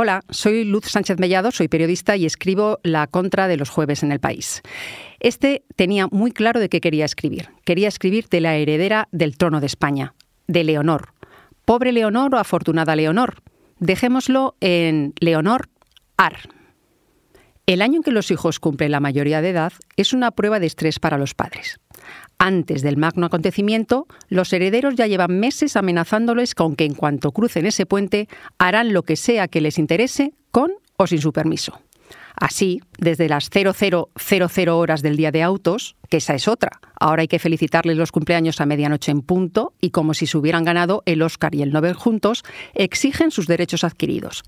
Hola, soy Luz Sánchez Mellado, soy periodista y escribo La Contra de los jueves en el país. Este tenía muy claro de qué quería escribir. Quería escribir de la heredera del trono de España, de Leonor. Pobre Leonor o afortunada Leonor. Dejémoslo en Leonor Ar. El año en que los hijos cumplen la mayoría de edad es una prueba de estrés para los padres. Antes del magno acontecimiento, los herederos ya llevan meses amenazándoles con que en cuanto crucen ese puente harán lo que sea que les interese con o sin su permiso. Así, desde las 0000 horas del día de autos, que esa es otra. Ahora hay que felicitarles los cumpleaños a medianoche en punto y como si se hubieran ganado el Oscar y el Nobel juntos, exigen sus derechos adquiridos.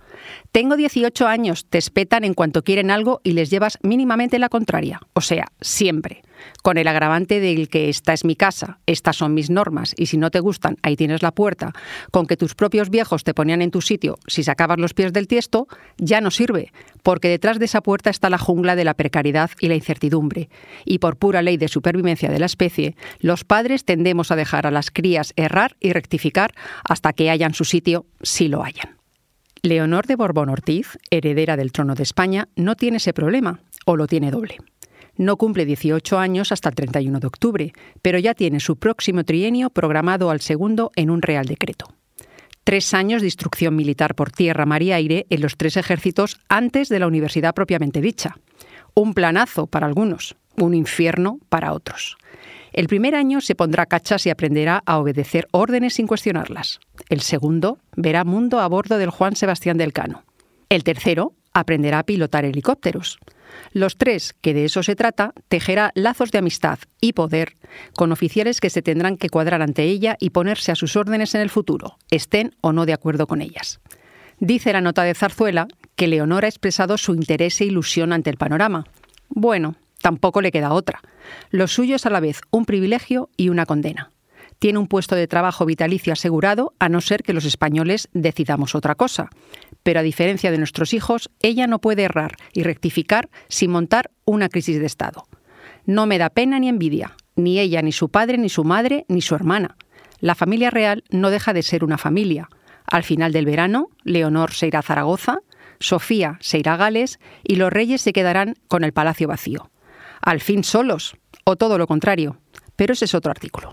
Tengo 18 años, te espetan en cuanto quieren algo y les llevas mínimamente la contraria, o sea, siempre con el agravante del que esta es mi casa, estas son mis normas y si no te gustan, ahí tienes la puerta, con que tus propios viejos te ponían en tu sitio si sacabas los pies del tiesto, ya no sirve, porque detrás de esa puerta está la jungla de la precariedad y la incertidumbre, y por pura ley de supervivencia de la especie, los padres tendemos a dejar a las crías errar y rectificar hasta que hayan su sitio, si lo hayan. Leonor de Borbón Ortiz, heredera del trono de España, no tiene ese problema, o lo tiene doble. No cumple 18 años hasta el 31 de octubre, pero ya tiene su próximo trienio programado al segundo en un Real Decreto. Tres años de instrucción militar por tierra, mar y aire en los tres ejércitos antes de la universidad propiamente dicha. Un planazo para algunos, un infierno para otros. El primer año se pondrá cachas y aprenderá a obedecer órdenes sin cuestionarlas. El segundo verá mundo a bordo del Juan Sebastián del Cano. El tercero aprenderá a pilotar helicópteros. Los tres, que de eso se trata, tejerá lazos de amistad y poder con oficiales que se tendrán que cuadrar ante ella y ponerse a sus órdenes en el futuro, estén o no de acuerdo con ellas. Dice la nota de Zarzuela que Leonor ha expresado su interés e ilusión ante el panorama. Bueno, tampoco le queda otra. Lo suyo es a la vez un privilegio y una condena tiene un puesto de trabajo vitalicio asegurado, a no ser que los españoles decidamos otra cosa. Pero a diferencia de nuestros hijos, ella no puede errar y rectificar sin montar una crisis de Estado. No me da pena ni envidia, ni ella, ni su padre, ni su madre, ni su hermana. La familia real no deja de ser una familia. Al final del verano, Leonor se irá a Zaragoza, Sofía se irá a Gales y los reyes se quedarán con el palacio vacío. Al fin solos, o todo lo contrario. Pero ese es otro artículo.